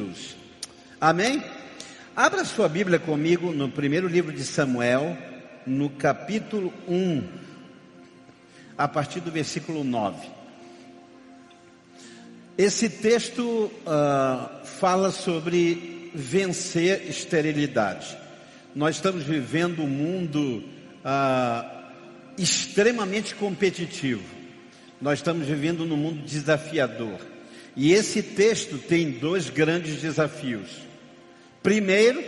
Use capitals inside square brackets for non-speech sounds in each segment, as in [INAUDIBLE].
Jesus. Amém? Abra sua Bíblia comigo no primeiro livro de Samuel, no capítulo 1, a partir do versículo 9. Esse texto uh, fala sobre vencer esterilidade. Nós estamos vivendo um mundo uh, extremamente competitivo. Nós estamos vivendo num mundo desafiador. E esse texto tem dois grandes desafios. Primeiro,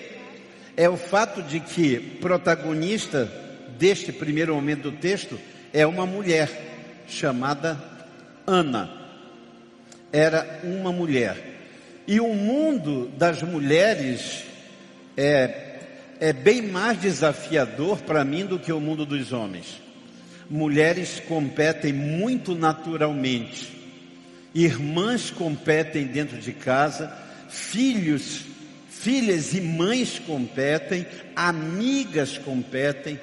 é o fato de que protagonista deste primeiro momento do texto é uma mulher chamada Ana. Era uma mulher. E o mundo das mulheres é, é bem mais desafiador para mim do que o mundo dos homens. Mulheres competem muito naturalmente, irmãs competem dentro de casa, filhos filhas e mães competem, amigas competem.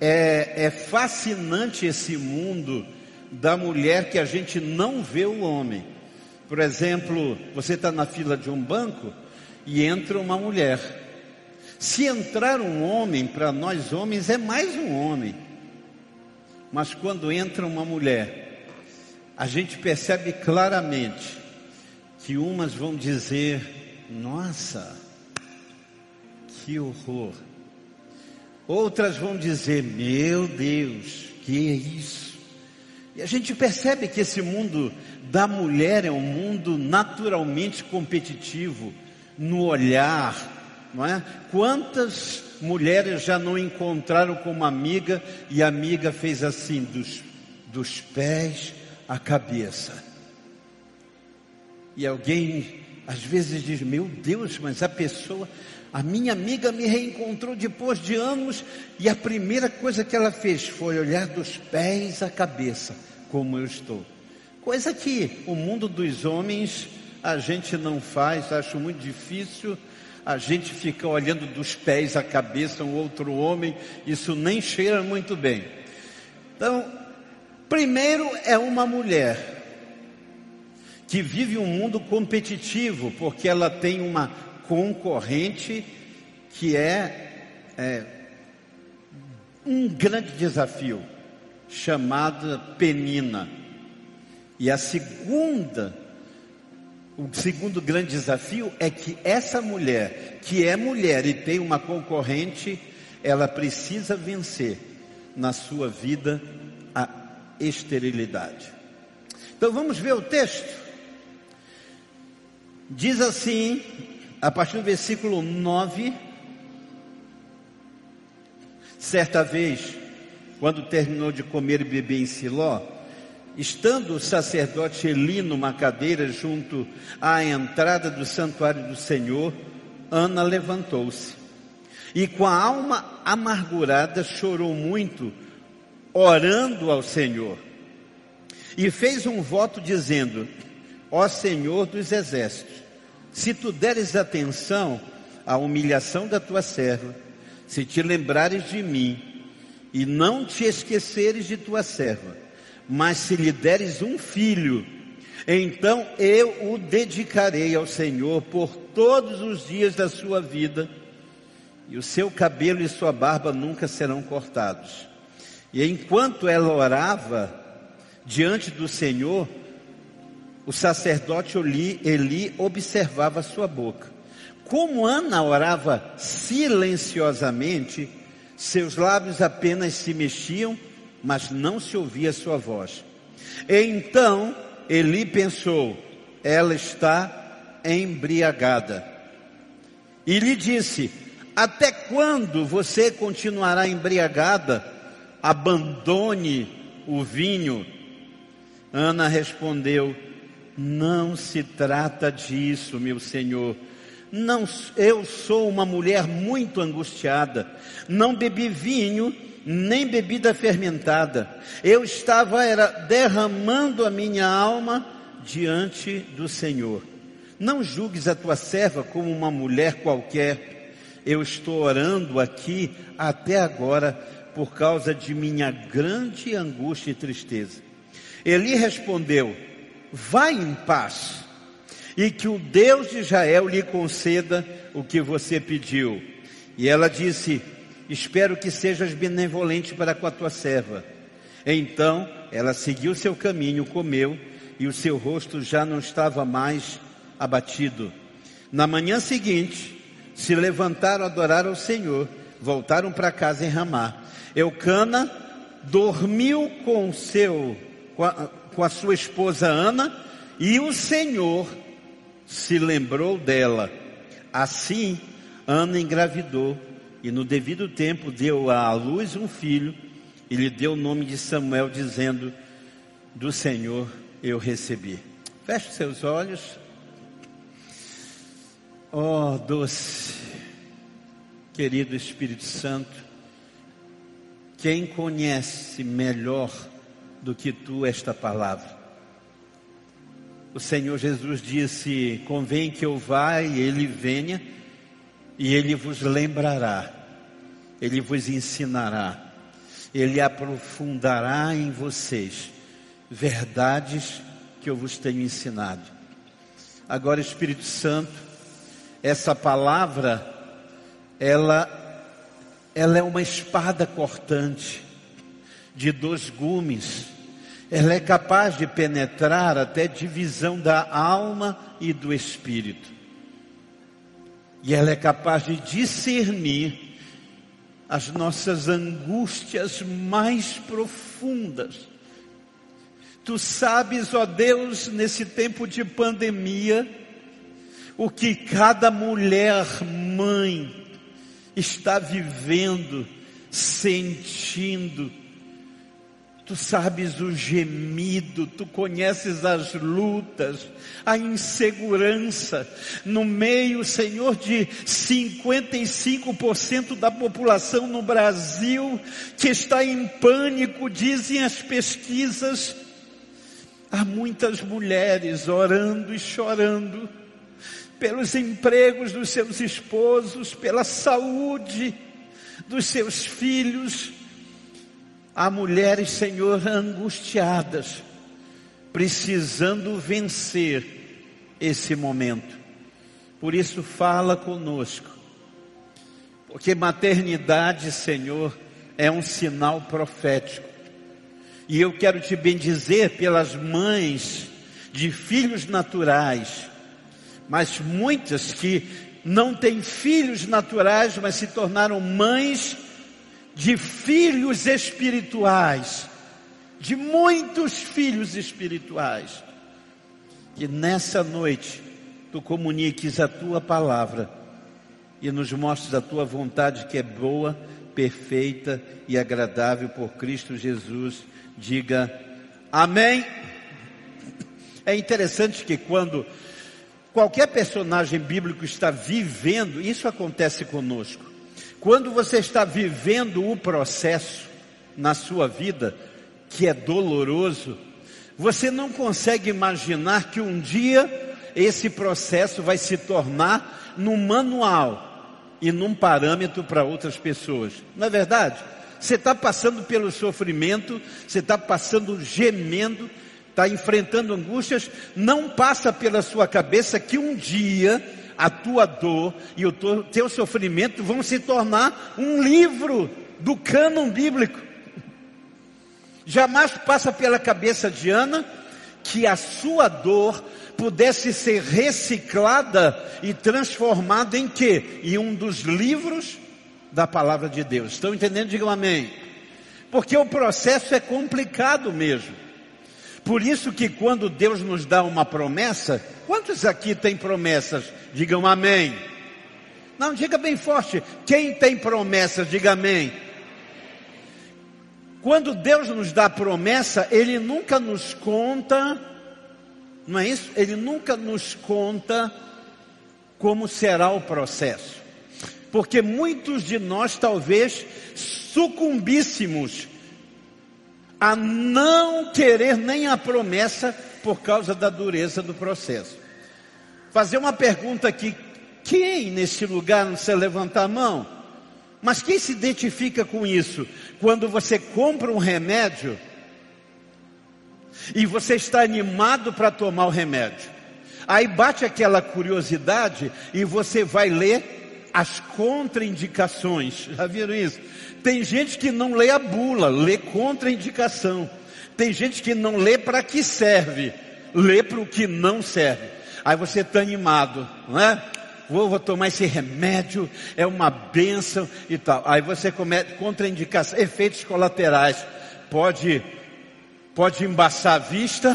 É, é fascinante esse mundo da mulher que a gente não vê o homem. Por exemplo, você está na fila de um banco e entra uma mulher. Se entrar um homem, para nós homens é mais um homem. Mas quando entra uma mulher, a gente percebe claramente que umas vão dizer: Nossa, que horror. Outras vão dizer: Meu Deus, que é isso? E a gente percebe que esse mundo da mulher é um mundo naturalmente competitivo no olhar, não é? Quantas mulheres já não encontraram com uma amiga e a amiga fez assim, dos, dos pés à cabeça. E alguém às vezes diz: Meu Deus, mas a pessoa a minha amiga me reencontrou depois de anos e a primeira coisa que ela fez foi olhar dos pés à cabeça, como eu estou. Coisa que o mundo dos homens a gente não faz, acho muito difícil. A gente fica olhando dos pés à cabeça um outro homem, isso nem cheira muito bem. Então, primeiro é uma mulher que vive um mundo competitivo, porque ela tem uma concorrente que é, é um grande desafio, chamada Penina. E a segunda, o segundo grande desafio é que essa mulher, que é mulher e tem uma concorrente, ela precisa vencer na sua vida esterilidade. Então vamos ver o texto. Diz assim, a partir do versículo 9, certa vez, quando terminou de comer e beber em Siló, estando o sacerdote Eli numa cadeira junto à entrada do santuário do Senhor, Ana levantou-se e com a alma amargurada chorou muito, orando ao Senhor. E fez um voto dizendo: Ó Senhor dos exércitos, se tu deres atenção à humilhação da tua serva, se te lembrares de mim e não te esqueceres de tua serva, mas se lhe deres um filho, então eu o dedicarei ao Senhor por todos os dias da sua vida, e o seu cabelo e sua barba nunca serão cortados. E enquanto ela orava diante do Senhor, o sacerdote Eli, Eli observava sua boca. Como Ana orava silenciosamente, seus lábios apenas se mexiam, mas não se ouvia sua voz. Então Eli pensou: ela está embriagada. E lhe disse: Até quando você continuará embriagada? Abandone o vinho. Ana respondeu: não se trata disso, meu Senhor. Não, eu sou uma mulher muito angustiada. Não bebi vinho, nem bebida fermentada. Eu estava era derramando a minha alma diante do Senhor. Não julgues a tua serva como uma mulher qualquer. Eu estou orando aqui até agora por causa de minha grande angústia e tristeza. Eli respondeu: Vai em paz e que o Deus de Israel lhe conceda o que você pediu. E ela disse: Espero que sejas benevolente para com a tua serva. Então ela seguiu seu caminho, comeu, e o seu rosto já não estava mais abatido. Na manhã seguinte, se levantaram a adorar ao Senhor, voltaram para casa em Ramá. Eucana dormiu com seu com a, com a sua esposa Ana, e o Senhor se lembrou dela. Assim, Ana engravidou e no devido tempo deu à luz um filho e lhe deu o nome de Samuel, dizendo: Do Senhor eu recebi. Feche seus olhos. Oh, doce, querido Espírito Santo, quem conhece melhor do que tu esta palavra? O Senhor Jesus disse: Convém que eu vá e ele venha, e ele vos lembrará, ele vos ensinará, ele aprofundará em vocês verdades que eu vos tenho ensinado. Agora, Espírito Santo, essa palavra, ela, ela é uma espada cortante de dois gumes ela é capaz de penetrar até divisão da alma e do espírito. E ela é capaz de discernir as nossas angústias mais profundas. Tu sabes, ó Deus, nesse tempo de pandemia, o que cada mulher mãe está vivendo, sentindo, Tu sabes o gemido, tu conheces as lutas, a insegurança. No meio, Senhor, de 55% da população no Brasil que está em pânico, dizem as pesquisas. Há muitas mulheres orando e chorando pelos empregos dos seus esposos, pela saúde dos seus filhos Há mulheres, Senhor, angustiadas, precisando vencer esse momento. Por isso, fala conosco, porque maternidade, Senhor, é um sinal profético. E eu quero te bendizer pelas mães de filhos naturais, mas muitas que não têm filhos naturais, mas se tornaram mães de filhos espirituais, de muitos filhos espirituais, que nessa noite tu comuniques a tua palavra e nos mostres a tua vontade que é boa, perfeita e agradável por Cristo Jesus. Diga amém. É interessante que quando qualquer personagem bíblico está vivendo, isso acontece conosco. Quando você está vivendo o processo na sua vida, que é doloroso, você não consegue imaginar que um dia esse processo vai se tornar num manual e num parâmetro para outras pessoas. Não é verdade? Você está passando pelo sofrimento, você está passando gemendo, está enfrentando angústias, não passa pela sua cabeça que um dia a tua dor e o teu sofrimento vão se tornar um livro do cânon bíblico. Jamais passa pela cabeça de Ana que a sua dor pudesse ser reciclada e transformada em quê? Em um dos livros da palavra de Deus. Estão entendendo? Digam amém. Porque o processo é complicado mesmo. Por isso que quando Deus nos dá uma promessa, quantos aqui têm promessas? Digam amém. Não, diga bem forte. Quem tem promessas, diga amém. Quando Deus nos dá promessa, Ele nunca nos conta, não é isso? Ele nunca nos conta como será o processo. Porque muitos de nós talvez sucumbíssemos a não querer nem a promessa por causa da dureza do processo fazer uma pergunta aqui. Quem nesse lugar não se levantar a mão? Mas quem se identifica com isso? Quando você compra um remédio e você está animado para tomar o remédio. Aí bate aquela curiosidade e você vai ler as contraindicações. Já viram isso? Tem gente que não lê a bula, lê contraindicação. Tem gente que não lê para que serve, lê para o que não serve. Aí você está animado, não é? Vou, vou, tomar esse remédio, é uma benção e tal. Aí você comete contraindicação, efeitos colaterais. Pode, pode embaçar a vista,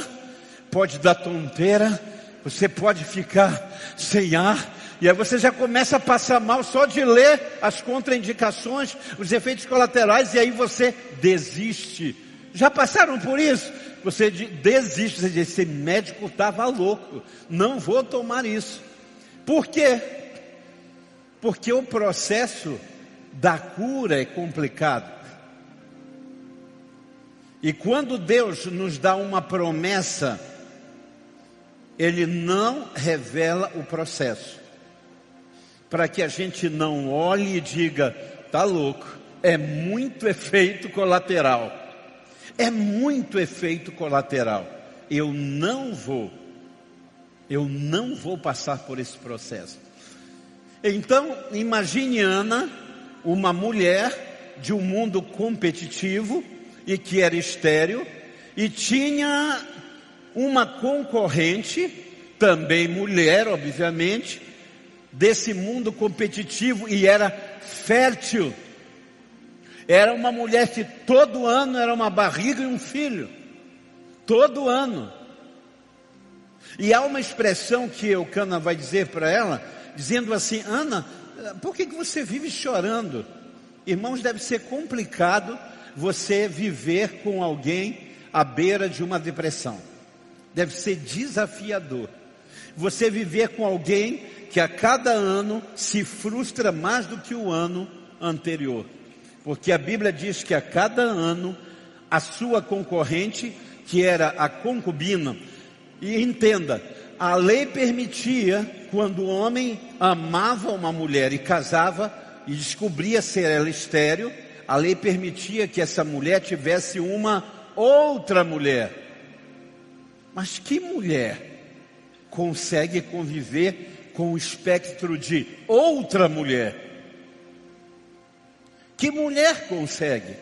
pode dar tonteira, você pode ficar sem ar, e aí você já começa a passar mal só de ler as contraindicações, os efeitos colaterais, e aí você desiste. Já passaram por isso? Você desiste, você diz, esse médico estava louco, não vou tomar isso. Por quê? Porque o processo da cura é complicado. E quando Deus nos dá uma promessa, Ele não revela o processo. Para que a gente não olhe e diga, tá louco, é muito efeito colateral. É muito efeito colateral. Eu não vou eu não vou passar por esse processo. Então, imagine Ana, uma mulher de um mundo competitivo e que era estéreo e tinha uma concorrente, também mulher, obviamente, desse mundo competitivo e era fértil. Era uma mulher que todo ano era uma barriga e um filho. Todo ano. E há uma expressão que Eucana vai dizer para ela, dizendo assim: Ana, por que, que você vive chorando? Irmãos, deve ser complicado você viver com alguém à beira de uma depressão. Deve ser desafiador. Você viver com alguém que a cada ano se frustra mais do que o ano anterior. Porque a Bíblia diz que a cada ano a sua concorrente, que era a concubina, e entenda, a lei permitia, quando o homem amava uma mulher e casava e descobria ser ela estéreo, a lei permitia que essa mulher tivesse uma outra mulher. Mas que mulher consegue conviver com o espectro de outra mulher? Que mulher consegue?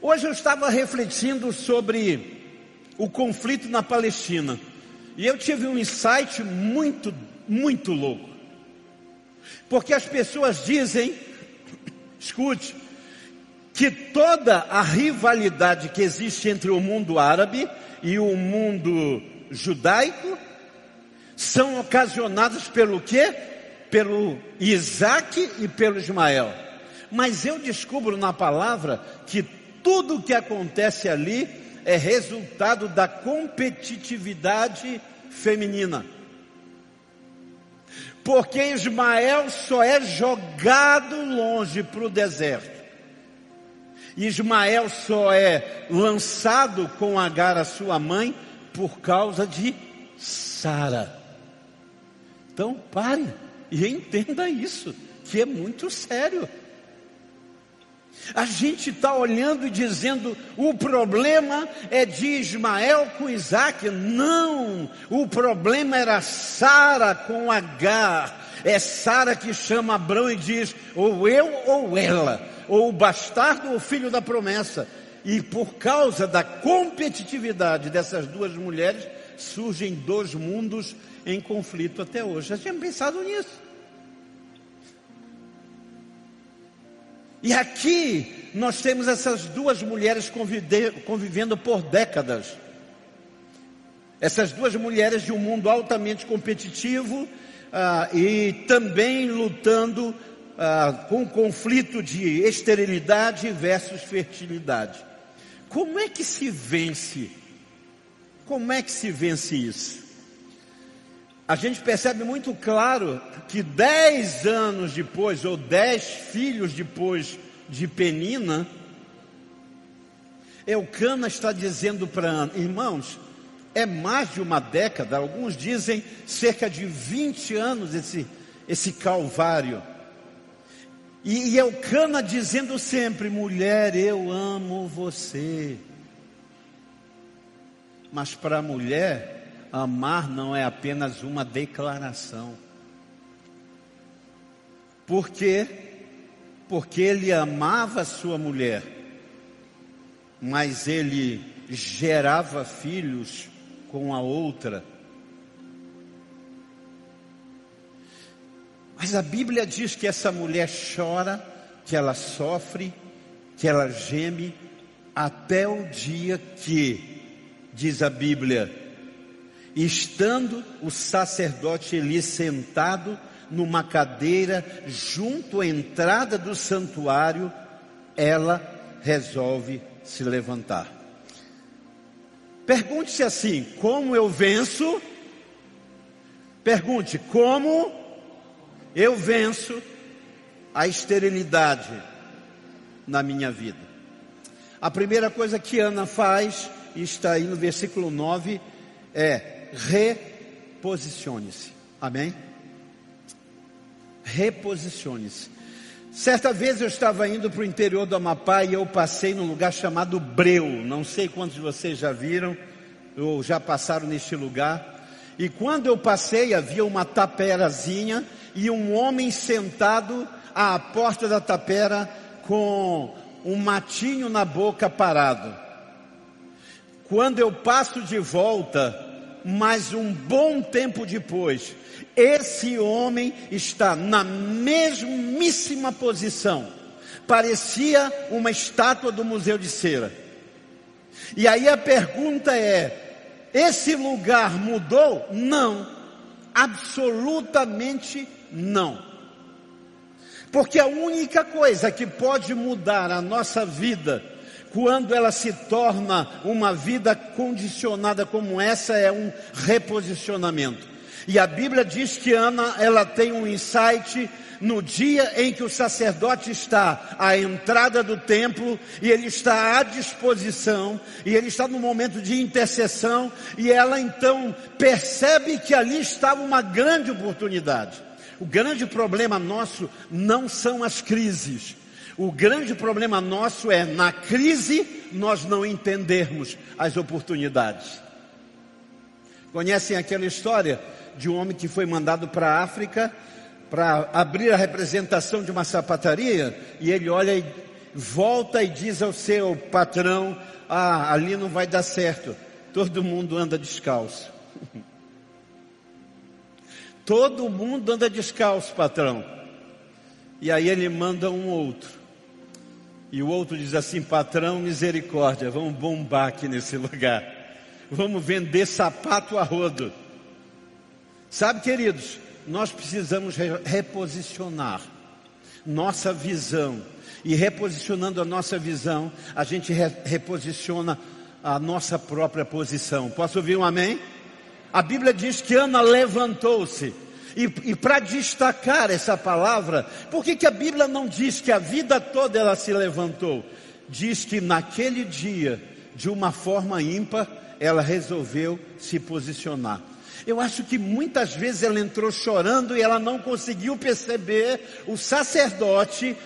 Hoje eu estava refletindo sobre o conflito na Palestina. E eu tive um insight muito, muito louco. Porque as pessoas dizem, [COUGHS] escute, que toda a rivalidade que existe entre o mundo árabe e o mundo judaico são ocasionadas pelo quê? Pelo Isaac e pelo Ismael. Mas eu descubro na palavra que tudo o que acontece ali é resultado da competitividade feminina. Porque Ismael só é jogado longe para o deserto. Ismael só é lançado com Agar, a sua mãe, por causa de Sara. Então pare e entenda isso, que é muito sério. A gente está olhando e dizendo: o problema é de Ismael com Isaac. Não, o problema era Sara com Agar. É Sara que chama Abraão e diz: ou eu ou ela, ou o bastardo ou o filho da promessa. E por causa da competitividade dessas duas mulheres, surgem dois mundos em conflito até hoje. Já tinha pensado nisso? E aqui nós temos essas duas mulheres convivendo por décadas. Essas duas mulheres de um mundo altamente competitivo ah, e também lutando ah, com o conflito de esterilidade versus fertilidade. Como é que se vence? Como é que se vence isso? A gente percebe muito claro que dez anos depois, ou dez filhos depois de Penina, Eucana está dizendo para Ana, irmãos, é mais de uma década, alguns dizem cerca de 20 anos esse, esse calvário. E, e Eucana dizendo sempre, mulher, eu amo você. Mas para a mulher, amar não é apenas uma declaração. Por quê? Porque ele amava sua mulher, mas ele gerava filhos com a outra. Mas a Bíblia diz que essa mulher chora, que ela sofre, que ela geme, até o dia que, diz a Bíblia, estando o sacerdote ali sentado numa cadeira junto à entrada do santuário, ela resolve se levantar. Pergunte-se assim: como eu venço? Pergunte: como eu venço a esterilidade na minha vida? A primeira coisa que Ana faz, e está aí no versículo 9, é reposicione-se. Amém? Reposicione-se. Certa vez eu estava indo para o interior do Amapá e eu passei num lugar chamado Breu. Não sei quantos de vocês já viram ou já passaram neste lugar. E quando eu passei, havia uma taperazinha e um homem sentado à porta da tapera com um matinho na boca parado. Quando eu passo de volta, mas um bom tempo depois, esse homem está na mesmíssima posição. Parecia uma estátua do Museu de Cera. E aí a pergunta é: esse lugar mudou? Não. Absolutamente não. Porque a única coisa que pode mudar a nossa vida quando ela se torna uma vida condicionada como essa é um reposicionamento. E a Bíblia diz que Ana, ela tem um insight no dia em que o sacerdote está à entrada do templo e ele está à disposição e ele está no momento de intercessão e ela então percebe que ali estava uma grande oportunidade. O grande problema nosso não são as crises. O grande problema nosso é na crise nós não entendermos as oportunidades. Conhecem aquela história de um homem que foi mandado para a África para abrir a representação de uma sapataria e ele olha e volta e diz ao seu patrão: Ah, ali não vai dar certo. Todo mundo anda descalço. [LAUGHS] Todo mundo anda descalço, patrão. E aí ele manda um outro. E o outro diz assim: patrão, misericórdia, vamos bombar aqui nesse lugar. Vamos vender sapato a rodo. Sabe, queridos, nós precisamos reposicionar nossa visão. E reposicionando a nossa visão, a gente reposiciona a nossa própria posição. Posso ouvir um amém? A Bíblia diz que Ana levantou-se. E, e para destacar essa palavra, por que, que a Bíblia não diz que a vida toda ela se levantou? Diz que naquele dia, de uma forma ímpar, ela resolveu se posicionar. Eu acho que muitas vezes ela entrou chorando e ela não conseguiu perceber o sacerdote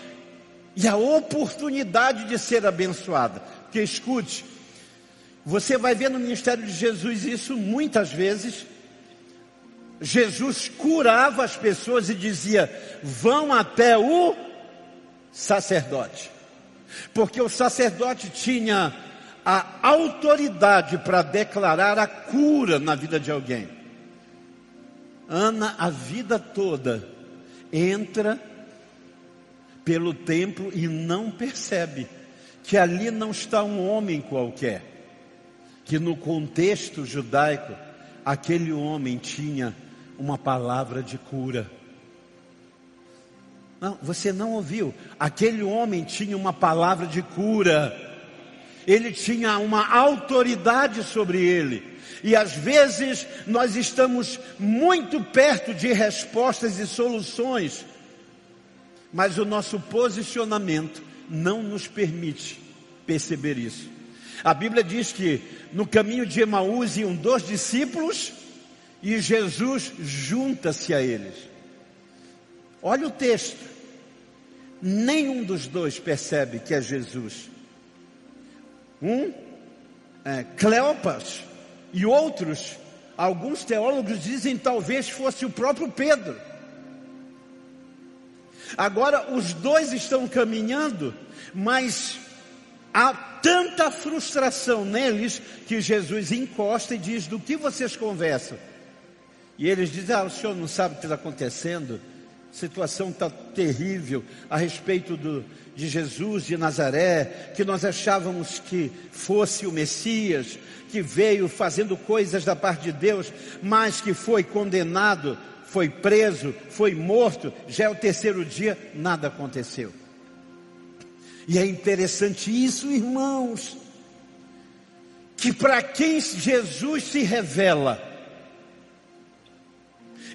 e a oportunidade de ser abençoada. Porque escute, você vai ver no ministério de Jesus isso muitas vezes. Jesus curava as pessoas e dizia: vão até o sacerdote. Porque o sacerdote tinha a autoridade para declarar a cura na vida de alguém. Ana, a vida toda, entra pelo templo e não percebe que ali não está um homem qualquer, que no contexto judaico, aquele homem tinha uma palavra de cura. Não, você não ouviu. Aquele homem tinha uma palavra de cura. Ele tinha uma autoridade sobre ele. E às vezes nós estamos muito perto de respostas e soluções, mas o nosso posicionamento não nos permite perceber isso. A Bíblia diz que no caminho de Emaús iam dois discípulos e Jesus junta-se a eles. Olha o texto. Nenhum dos dois percebe que é Jesus. Um, é, Cleopas, e outros Alguns teólogos dizem talvez fosse o próprio Pedro. Agora os dois estão caminhando, mas há tanta frustração neles que Jesus encosta e diz: Do que vocês conversam? E eles dizem: Ah, o senhor não sabe o que está acontecendo? A situação está terrível a respeito do, de Jesus de Nazaré, que nós achávamos que fosse o Messias, que veio fazendo coisas da parte de Deus, mas que foi condenado, foi preso, foi morto, já é o terceiro dia, nada aconteceu. E é interessante isso, irmãos, que para quem Jesus se revela,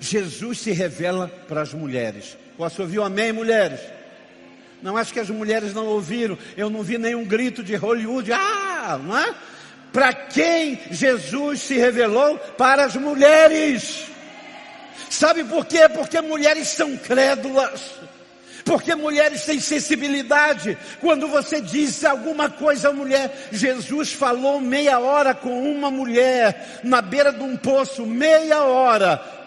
Jesus se revela para as mulheres. Posso ouvir um amém, mulheres? Não acho que as mulheres não ouviram. Eu não vi nenhum grito de Hollywood. Ah, não é? Para quem Jesus se revelou? Para as mulheres. Sabe por quê? Porque mulheres são crédulas. Porque mulheres têm sensibilidade. Quando você diz alguma coisa à mulher, Jesus falou meia hora com uma mulher na beira de um poço, meia hora.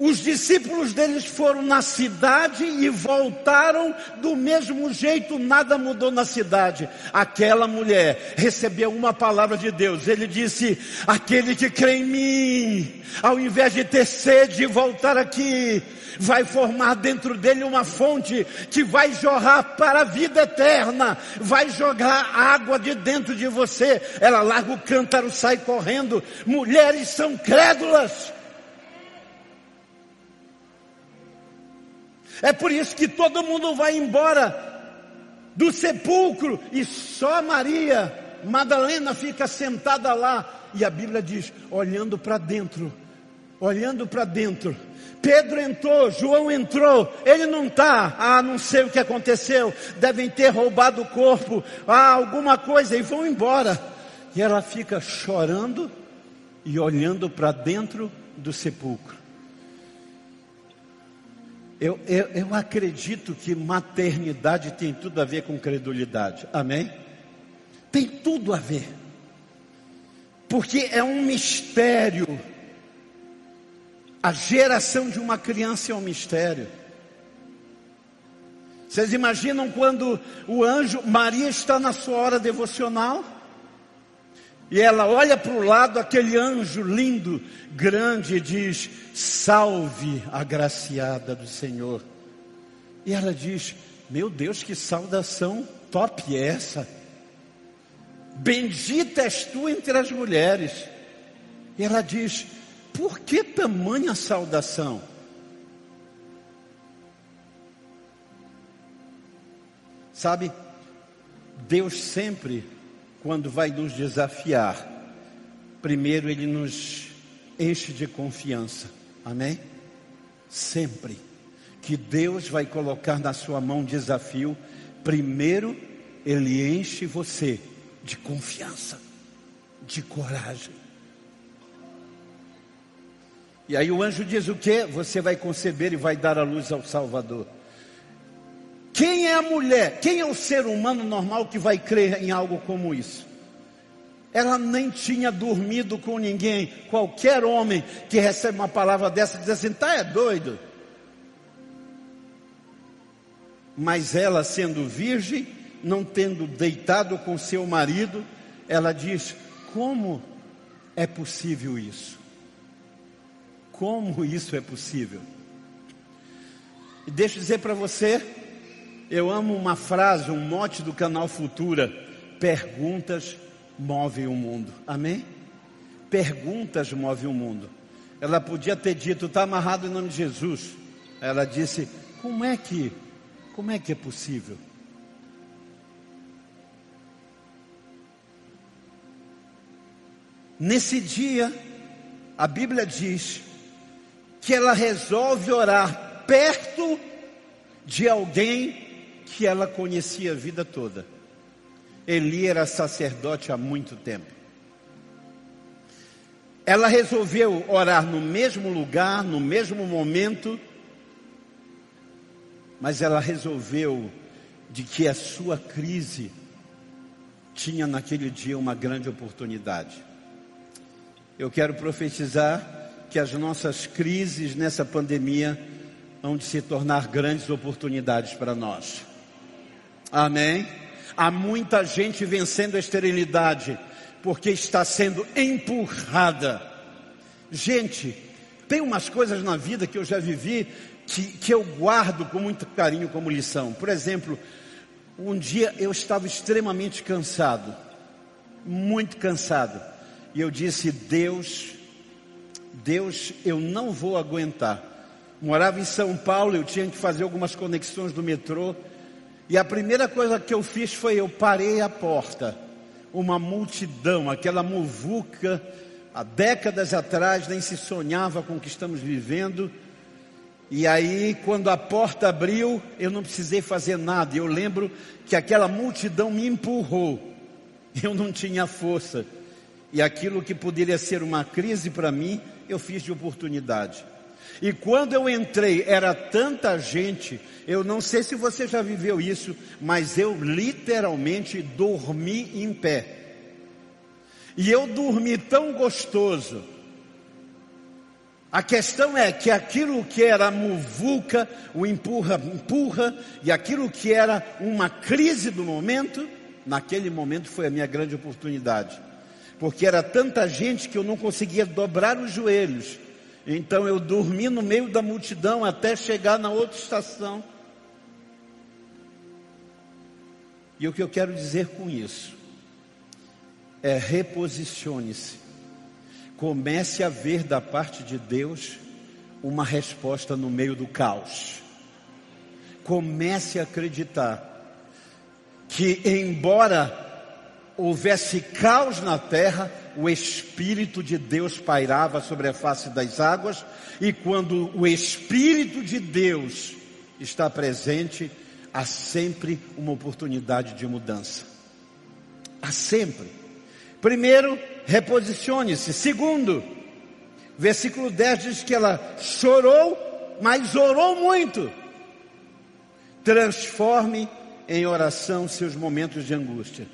Os discípulos deles foram na cidade e voltaram do mesmo jeito, nada mudou na cidade. Aquela mulher recebeu uma palavra de Deus. Ele disse: Aquele que crê em mim, ao invés de ter sede e voltar aqui, vai formar dentro dele uma fonte que vai jorrar para a vida eterna, vai jogar água de dentro de você. Ela larga o cântaro, sai correndo. Mulheres são crédulas. É por isso que todo mundo vai embora do sepulcro e só Maria Madalena fica sentada lá. E a Bíblia diz: olhando para dentro, olhando para dentro. Pedro entrou, João entrou, ele não está, ah, não sei o que aconteceu, devem ter roubado o corpo, ah, alguma coisa, e vão embora. E ela fica chorando e olhando para dentro do sepulcro. Eu, eu, eu acredito que maternidade tem tudo a ver com credulidade. Amém? Tem tudo a ver. Porque é um mistério. A geração de uma criança é um mistério. Vocês imaginam quando o anjo, Maria está na sua hora devocional? E ela olha para o lado, aquele anjo lindo, grande, e diz: Salve, agraciada do Senhor. E ela diz: Meu Deus, que saudação top é essa? Bendita és tu entre as mulheres. E ela diz: Por que tamanha saudação? Sabe, Deus sempre quando vai nos desafiar, primeiro ele nos enche de confiança. Amém? Sempre que Deus vai colocar na sua mão desafio, primeiro ele enche você de confiança, de coragem. E aí o anjo diz o que? Você vai conceber e vai dar a luz ao Salvador. Quem é a mulher? Quem é o ser humano normal que vai crer em algo como isso? Ela nem tinha dormido com ninguém. Qualquer homem que recebe uma palavra dessa diz assim: tá é doido. Mas ela, sendo virgem, não tendo deitado com seu marido, ela diz: como é possível isso? Como isso é possível? E deixa eu dizer para você, eu amo uma frase, um mote do canal Futura: perguntas movem o mundo. Amém? Perguntas movem o mundo. Ela podia ter dito, está amarrado em nome de Jesus. Ela disse, como é que, como é que é possível? Nesse dia, a Bíblia diz que ela resolve orar perto de alguém que ela conhecia a vida toda. Eli era sacerdote há muito tempo. Ela resolveu orar no mesmo lugar, no mesmo momento, mas ela resolveu de que a sua crise tinha naquele dia uma grande oportunidade. eu quero profetizar que as nossas crises nessa pandemia de se tornar grandes oportunidades para nós. Amém? Há muita gente vencendo a esterilidade porque está sendo empurrada. Gente, tem umas coisas na vida que eu já vivi que, que eu guardo com muito carinho como lição. Por exemplo, um dia eu estava extremamente cansado, muito cansado, e eu disse: Deus, Deus, eu não vou aguentar. Morava em São Paulo, eu tinha que fazer algumas conexões do metrô. E a primeira coisa que eu fiz foi eu parei a porta. Uma multidão, aquela muvuca, há décadas atrás nem se sonhava com o que estamos vivendo. E aí, quando a porta abriu, eu não precisei fazer nada. Eu lembro que aquela multidão me empurrou. Eu não tinha força. E aquilo que poderia ser uma crise para mim, eu fiz de oportunidade. E quando eu entrei, era tanta gente, eu não sei se você já viveu isso, mas eu literalmente dormi em pé. E eu dormi tão gostoso. A questão é que aquilo que era muvuca, o empurra, empurra, e aquilo que era uma crise do momento, naquele momento foi a minha grande oportunidade. Porque era tanta gente que eu não conseguia dobrar os joelhos então eu dormi no meio da multidão até chegar na outra estação. E o que eu quero dizer com isso é reposicione-se. Comece a ver da parte de Deus uma resposta no meio do caos. Comece a acreditar que, embora houvesse caos na terra, o Espírito de Deus pairava sobre a face das águas, e quando o Espírito de Deus está presente, há sempre uma oportunidade de mudança. Há sempre. Primeiro, reposicione-se. Segundo, versículo 10 diz que ela chorou, mas orou muito. Transforme em oração seus momentos de angústia.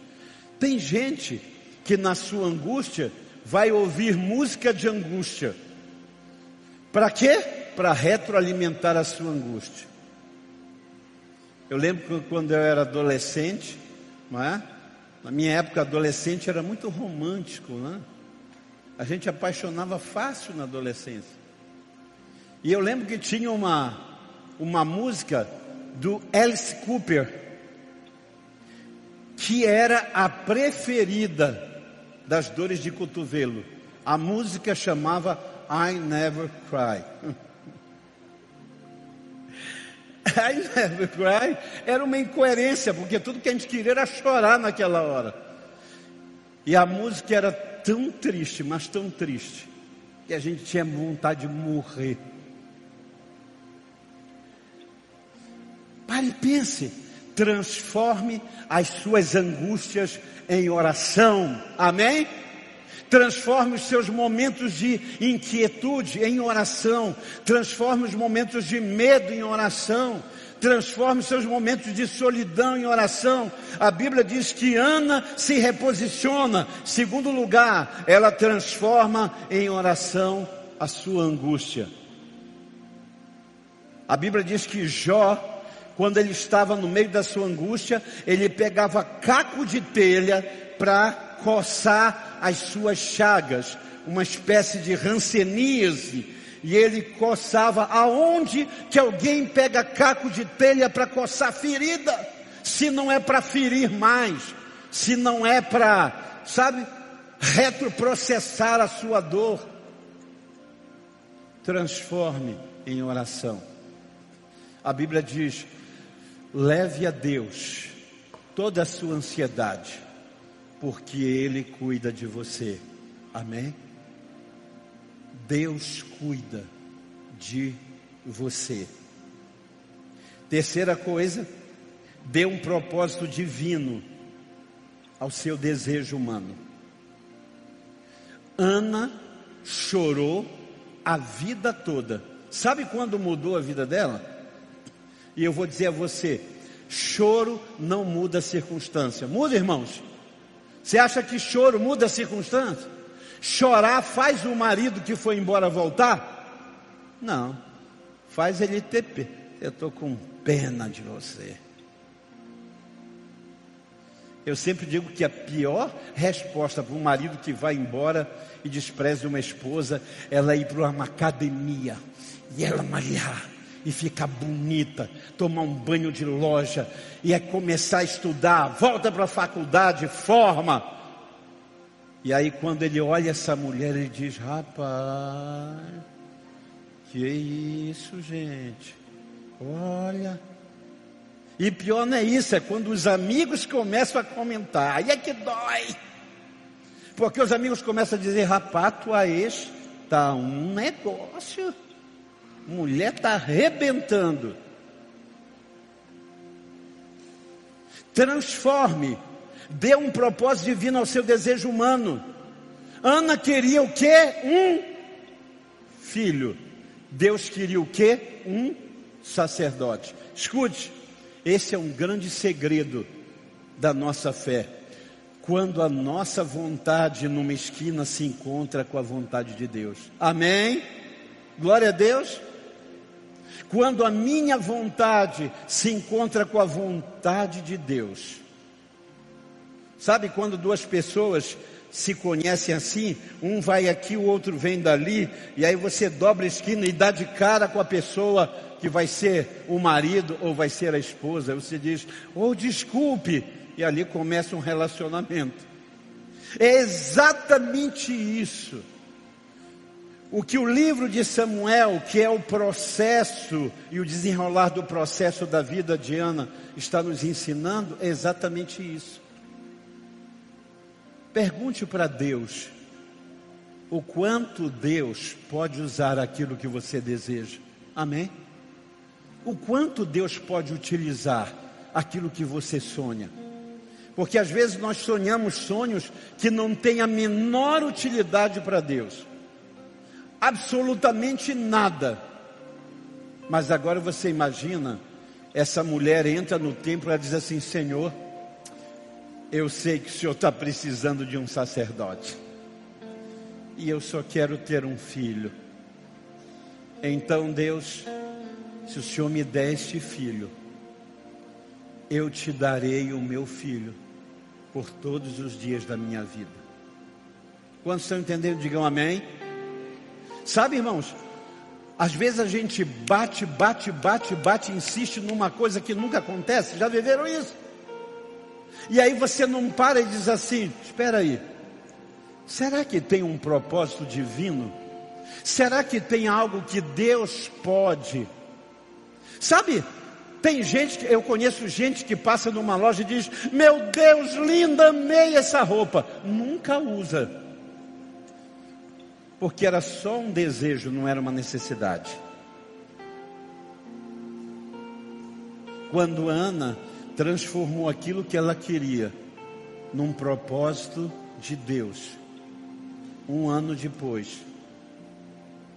Tem gente que na sua angústia vai ouvir música de angústia. Para quê? Para retroalimentar a sua angústia. Eu lembro que quando eu era adolescente, não é? Na minha época, adolescente era muito romântico, né? A gente apaixonava fácil na adolescência. E eu lembro que tinha uma, uma música do Alice Cooper, que era a preferida das dores de cotovelo. A música chamava I Never Cry. [LAUGHS] I Never Cry era uma incoerência, porque tudo que a gente queria era chorar naquela hora. E a música era tão triste, mas tão triste, que a gente tinha vontade de morrer. Pare e pense transforme as suas angústias em oração. Amém? Transforme os seus momentos de inquietude em oração. Transforme os momentos de medo em oração. Transforme os seus momentos de solidão em oração. A Bíblia diz que Ana se reposiciona. Segundo lugar, ela transforma em oração a sua angústia. A Bíblia diz que Jó quando ele estava no meio da sua angústia, ele pegava caco de telha para coçar as suas chagas, uma espécie de ranceníase, e ele coçava aonde que alguém pega caco de telha para coçar ferida, se não é para ferir mais, se não é para, sabe, retroprocessar a sua dor. Transforme em oração. A Bíblia diz: Leve a Deus toda a sua ansiedade, porque Ele cuida de você. Amém? Deus cuida de você. Terceira coisa, dê um propósito divino ao seu desejo humano. Ana chorou a vida toda. Sabe quando mudou a vida dela? E eu vou dizer a você: choro não muda a circunstância. Muda, irmãos? Você acha que choro muda a circunstância? Chorar faz o marido que foi embora voltar? Não. Faz ele ter pena. Eu estou com pena de você. Eu sempre digo que a pior resposta para um marido que vai embora e despreza uma esposa, ela é ir para uma academia e ela malhar e ficar bonita, tomar um banho de loja e é começar a estudar, volta para a faculdade, forma. E aí quando ele olha essa mulher, ele diz: "Rapaz, que isso, gente? Olha, e pior não é isso, é quando os amigos começam a comentar. Aí é que dói. Porque os amigos começam a dizer, rapaz, tua ex tá um negócio. Mulher tá arrebentando. Transforme. Dê um propósito divino ao seu desejo humano. Ana queria o quê? Um filho. Deus queria o quê? Um sacerdote. Escute. Esse é um grande segredo da nossa fé. Quando a nossa vontade numa esquina se encontra com a vontade de Deus. Amém? Glória a Deus. Quando a minha vontade se encontra com a vontade de Deus. Sabe quando duas pessoas se conhecem assim, um vai aqui, o outro vem dali, e aí você dobra a esquina e dá de cara com a pessoa que vai ser o marido ou vai ser a esposa. Você diz, oh, desculpe, e ali começa um relacionamento. É exatamente isso. O que o livro de Samuel, que é o processo e o desenrolar do processo da vida de Ana, está nos ensinando, é exatamente isso. Pergunte para Deus o quanto Deus pode usar aquilo que você deseja. Amém? O quanto Deus pode utilizar aquilo que você sonha. Porque às vezes nós sonhamos sonhos que não têm a menor utilidade para Deus. Absolutamente nada. Mas agora você imagina, essa mulher entra no templo e diz assim: Senhor, eu sei que o senhor está precisando de um sacerdote. E eu só quero ter um filho. Então, Deus, se o senhor me der este filho, eu te darei o meu filho por todos os dias da minha vida. Quantos estão entendendo? Digam amém. Sabe, irmãos, às vezes a gente bate, bate, bate, bate, insiste numa coisa que nunca acontece. Já viveram isso? E aí você não para e diz assim: espera aí, será que tem um propósito divino? Será que tem algo que Deus pode? Sabe, tem gente, eu conheço gente que passa numa loja e diz: Meu Deus, linda, amei essa roupa. Nunca usa. Porque era só um desejo, não era uma necessidade. Quando Ana transformou aquilo que ela queria num propósito de Deus. Um ano depois,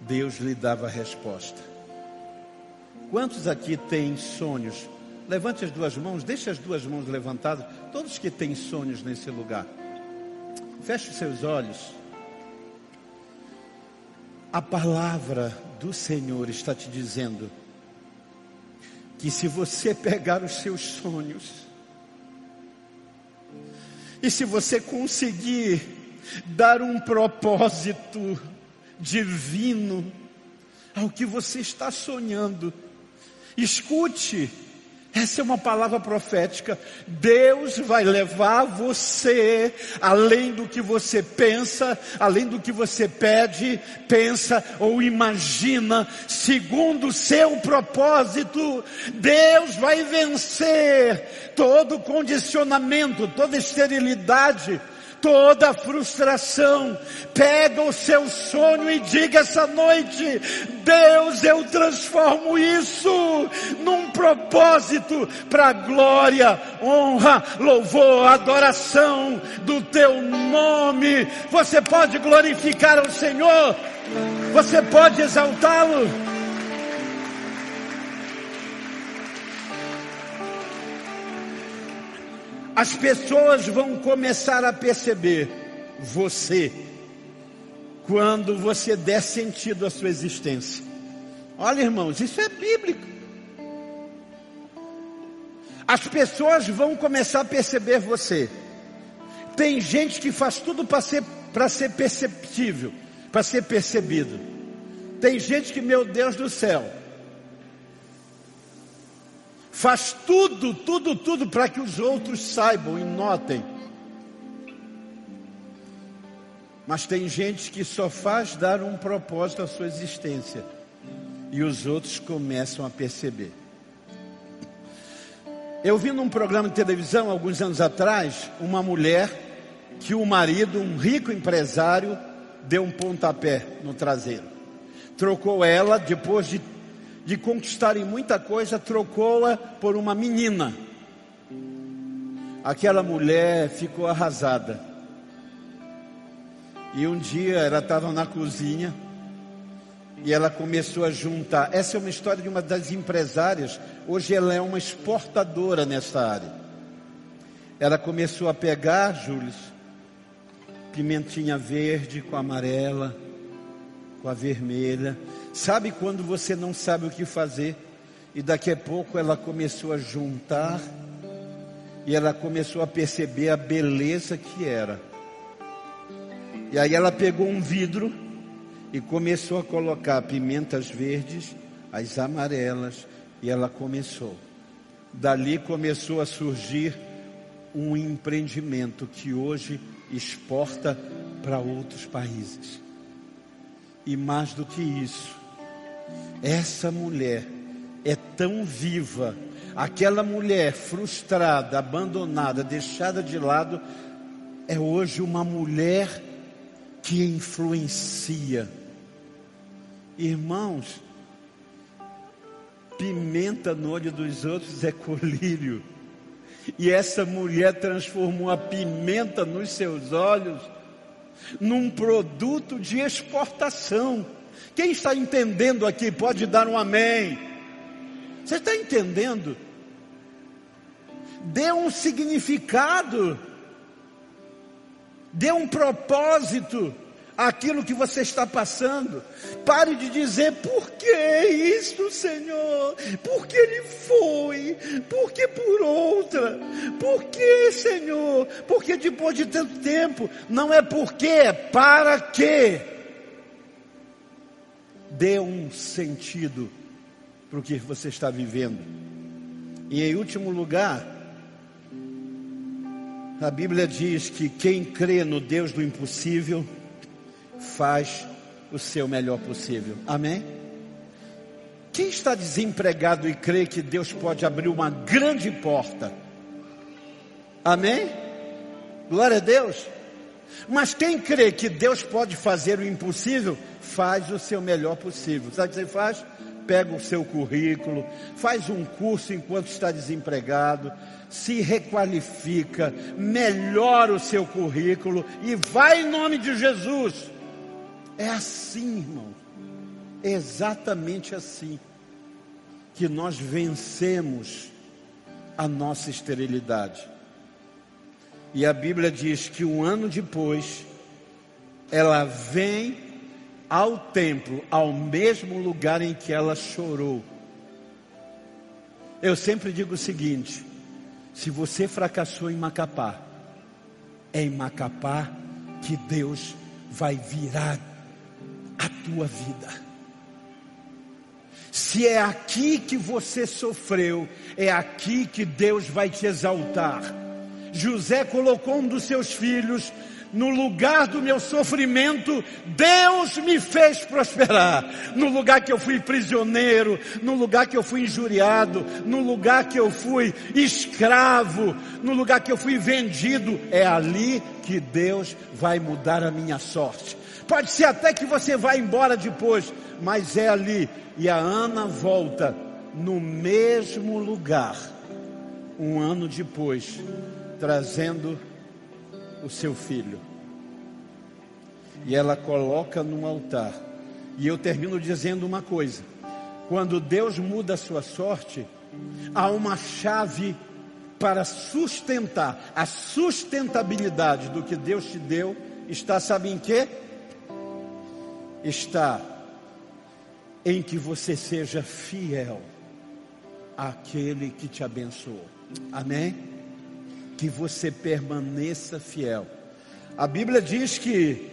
Deus lhe dava a resposta. Quantos aqui têm sonhos? Levante as duas mãos, deixe as duas mãos levantadas. Todos que têm sonhos nesse lugar. Feche os seus olhos. A palavra do Senhor está te dizendo que se você pegar os seus sonhos, e se você conseguir dar um propósito divino ao que você está sonhando, escute, essa é uma palavra profética. Deus vai levar você além do que você pensa, além do que você pede, pensa ou imagina, segundo o seu propósito. Deus vai vencer todo condicionamento, toda esterilidade, toda frustração. Pega o seu sonho e diga essa noite: Deus, eu transformo isso num propósito para glória, honra, louvor, adoração do teu nome. Você pode glorificar o Senhor, você pode exaltá-lo. As pessoas vão começar a perceber você quando você der sentido à sua existência. Olha, irmãos, isso é bíblico. As pessoas vão começar a perceber você. Tem gente que faz tudo para ser, ser perceptível, para ser percebido. Tem gente que, meu Deus do céu, faz tudo, tudo, tudo para que os outros saibam e notem. Mas tem gente que só faz dar um propósito à sua existência e os outros começam a perceber. Eu vi num programa de televisão alguns anos atrás uma mulher que o marido, um rico empresário, deu um pontapé no traseiro. Trocou ela, depois de, de conquistarem muita coisa, trocou-a por uma menina. Aquela mulher ficou arrasada. E um dia ela estava na cozinha e ela começou a juntar. Essa é uma história de uma das empresárias. Hoje ela é uma exportadora nessa área. Ela começou a pegar, Júlio, pimentinha verde com amarela, com a vermelha. Sabe quando você não sabe o que fazer? E daqui a pouco ela começou a juntar e ela começou a perceber a beleza que era. E aí ela pegou um vidro e começou a colocar pimentas verdes, as amarelas, e ela começou. Dali começou a surgir um empreendimento que hoje exporta para outros países. E mais do que isso, essa mulher é tão viva, aquela mulher frustrada, abandonada, deixada de lado, é hoje uma mulher que influencia. Irmãos, pimenta no olho dos outros é colírio. E essa mulher transformou a pimenta nos seus olhos num produto de exportação. Quem está entendendo aqui pode dar um amém. Você está entendendo? Dê um significado Dê um propósito àquilo que você está passando. Pare de dizer por que isso, Senhor? Por que ele foi? Por que por outra? Por que, Senhor? Porque depois de tanto tempo, não é porque, é para quê? Dê um sentido para o que você está vivendo. E em último lugar, a Bíblia diz que quem crê no Deus do impossível faz o seu melhor possível. Amém? Quem está desempregado e crê que Deus pode abrir uma grande porta? Amém? Glória a Deus. Mas quem crê que Deus pode fazer o impossível, faz o seu melhor possível. Sabe o que você faz? Pega o seu currículo, faz um curso enquanto está desempregado, se requalifica, melhora o seu currículo e vai em nome de Jesus. É assim, irmão. É exatamente assim que nós vencemos a nossa esterilidade. E a Bíblia diz que um ano depois, ela vem ao templo, ao mesmo lugar em que ela chorou. Eu sempre digo o seguinte: se você fracassou em Macapá, é em Macapá que Deus vai virar a tua vida. Se é aqui que você sofreu, é aqui que Deus vai te exaltar. José colocou um dos seus filhos no lugar do meu sofrimento, Deus me fez prosperar. No lugar que eu fui prisioneiro, no lugar que eu fui injuriado, no lugar que eu fui escravo, no lugar que eu fui vendido, é ali que Deus vai mudar a minha sorte. Pode ser até que você vá embora depois, mas é ali. E a Ana volta no mesmo lugar, um ano depois, trazendo o seu filho. E ela coloca num altar. E eu termino dizendo uma coisa: quando Deus muda a sua sorte, há uma chave para sustentar a sustentabilidade do que Deus te deu, está, sabe em quê? está em que você seja fiel àquele que te abençoou. Amém? Que você permaneça fiel. A Bíblia diz que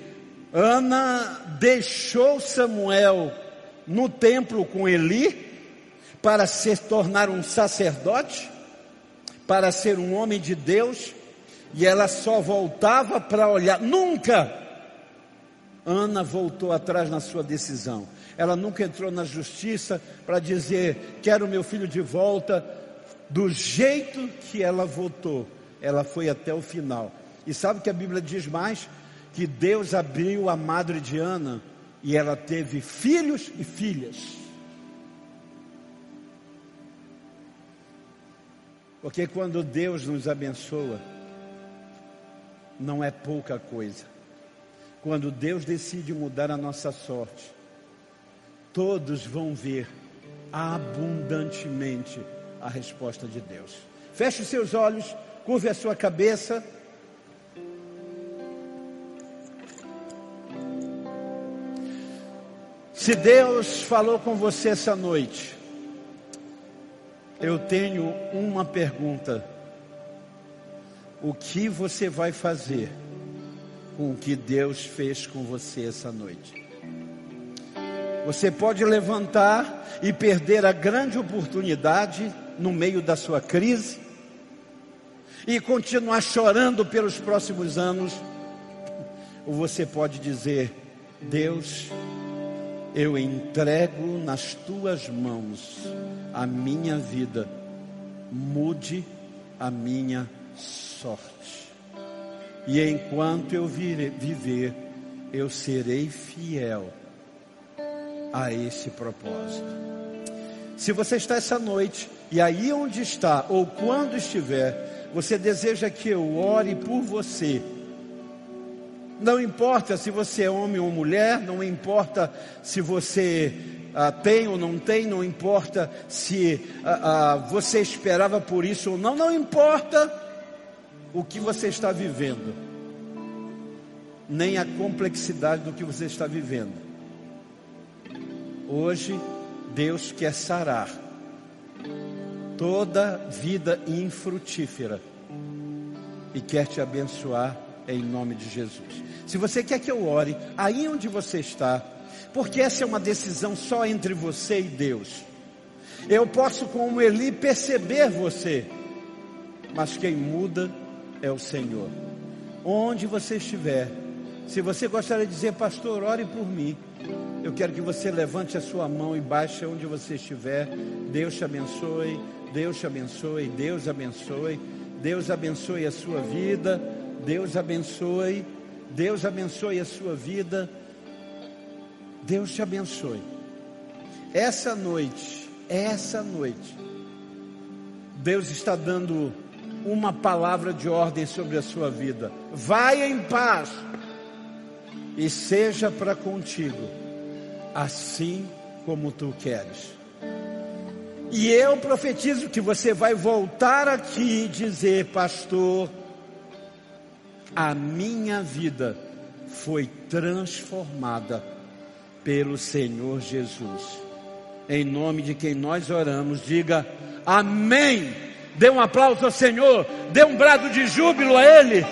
Ana deixou Samuel no templo com Eli para se tornar um sacerdote, para ser um homem de Deus, e ela só voltava para olhar. Nunca Ana voltou atrás na sua decisão. Ela nunca entrou na justiça para dizer: quero meu filho de volta. Do jeito que ela votou, ela foi até o final. E sabe o que a Bíblia diz mais? Que Deus abriu a madre de Ana e ela teve filhos e filhas. Porque quando Deus nos abençoa, não é pouca coisa. Quando Deus decide mudar a nossa sorte, todos vão ver abundantemente a resposta de Deus. Feche os seus olhos, curve a sua cabeça. Se Deus falou com você essa noite, eu tenho uma pergunta: o que você vai fazer? com o que Deus fez com você essa noite. Você pode levantar e perder a grande oportunidade no meio da sua crise e continuar chorando pelos próximos anos, ou você pode dizer: Deus, eu entrego nas tuas mãos a minha vida, mude a minha sorte. E enquanto eu viver, eu serei fiel a esse propósito. Se você está essa noite, e aí onde está, ou quando estiver, você deseja que eu ore por você. Não importa se você é homem ou mulher, não importa se você ah, tem ou não tem, não importa se ah, ah, você esperava por isso ou não, não importa o que você está vivendo, nem a complexidade do que você está vivendo. Hoje, Deus quer sarar toda vida infrutífera e quer te abençoar em nome de Jesus. Se você quer que eu ore, aí onde você está, porque essa é uma decisão só entre você e Deus. Eu posso, como Eli, perceber você, mas quem muda é o Senhor. Onde você estiver, se você gostaria de dizer, pastor, ore por mim. Eu quero que você levante a sua mão e baixe onde você estiver. Deus te abençoe, Deus te abençoe, Deus abençoe, Deus abençoe a sua vida, Deus abençoe, Deus abençoe a sua vida, Deus te abençoe. Essa noite, essa noite, Deus está dando uma palavra de ordem sobre a sua vida. Vai em paz e seja para contigo, assim como tu queres. E eu profetizo que você vai voltar aqui e dizer, pastor, a minha vida foi transformada pelo Senhor Jesus. Em nome de quem nós oramos, diga amém. Dê um aplauso ao Senhor, dê um brado de júbilo a Ele.